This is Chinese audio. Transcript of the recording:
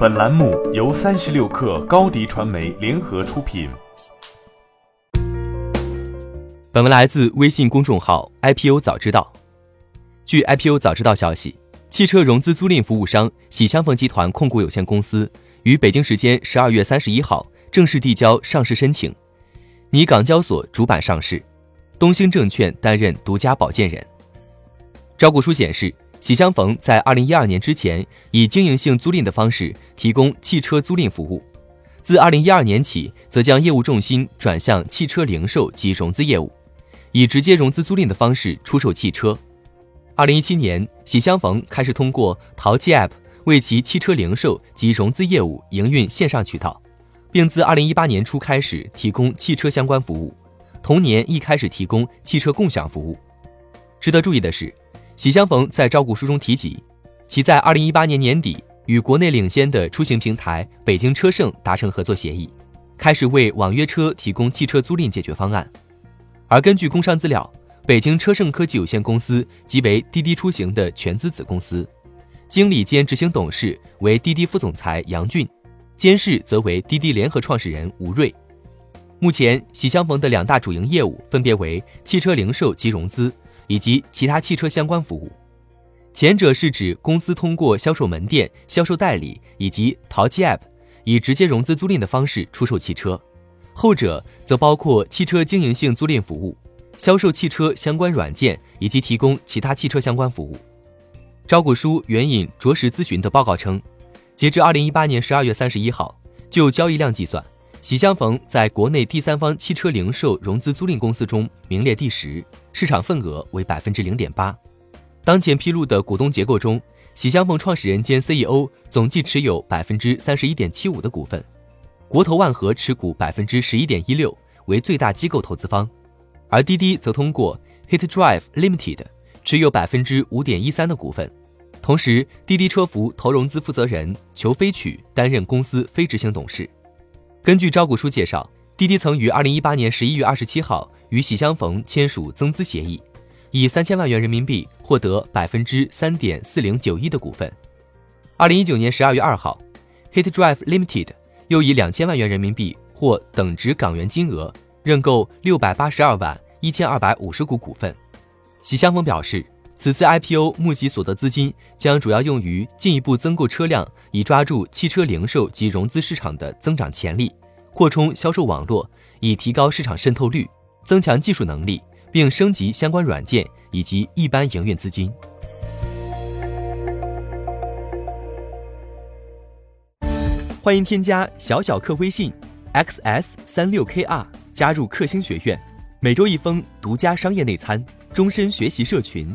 本栏目由三十六氪高低传媒联合出品。本文来自微信公众号 IPO 早知道。据 IPO 早知道消息，汽车融资租赁服务商喜相逢集团控股有限公司于北京时间十二月三十一号正式递交上市申请，拟港交所主板上市，东兴证券担任独家保荐人。招股书显示。喜相逢在二零一二年之前以经营性租赁的方式提供汽车租赁服务，自二零一二年起则将业务重心转向汽车零售及融资业务，以直接融资租赁的方式出售汽车。二零一七年，喜相逢开始通过淘气 App 为其汽车零售及融资业务营运线上渠道，并自二零一八年初开始提供汽车相关服务，同年亦开始提供汽车共享服务。值得注意的是。喜相逢在招股书中提及，其在二零一八年年底与国内领先的出行平台北京车盛达成合作协议，开始为网约车提供汽车租赁解决方案。而根据工商资料，北京车盛科技有限公司即为滴滴出行的全资子公司，经理兼执行董事为滴滴副总裁杨俊，监事则为滴滴联合创始人吴瑞。目前，喜相逢的两大主营业务分别为汽车零售及融资。以及其他汽车相关服务，前者是指公司通过销售门店、销售代理以及淘汽 App，以直接融资租赁的方式出售汽车；后者则包括汽车经营性租赁服务、销售汽车相关软件以及提供其他汽车相关服务。招股书援引卓识咨询的报告称，截至二零一八年十二月三十一号，就交易量计算。喜相逢在国内第三方汽车零售融资租赁公司中名列第十，市场份额为百分之零点八。当前披露的股东结构中，喜相逢创始人兼 CEO 总计持有百分之三十一点七五的股份，国投万和持股百分之十一点一六，为最大机构投资方，而滴滴则通过 Hit Drive Limited 持有百分之五点一三的股份。同时，滴滴车服投融资负责人裘飞曲担任公司非执行董事。根据招股书介绍，滴滴曾于二零一八年十一月二十七号与喜相逢签署增资协议，以三千万元人民币获得百分之三点四零九一的股份。二零一九年十二月二号，Hit Drive Limited 又以两千万元人民币或等值港元金额认购六百八十二万一千二百五十股股份。喜相逢表示，此次 IPO 募集所得资金将主要用于进一步增购车辆，以抓住汽车零售及融资市场的增长潜力，扩充销售网络，以提高市场渗透率，增强技术能力，并升级相关软件以及一般营运资金。欢迎添加小小客微信 xs 三六 kr 加入克星学院，每周一封独家商业内参，终身学习社群。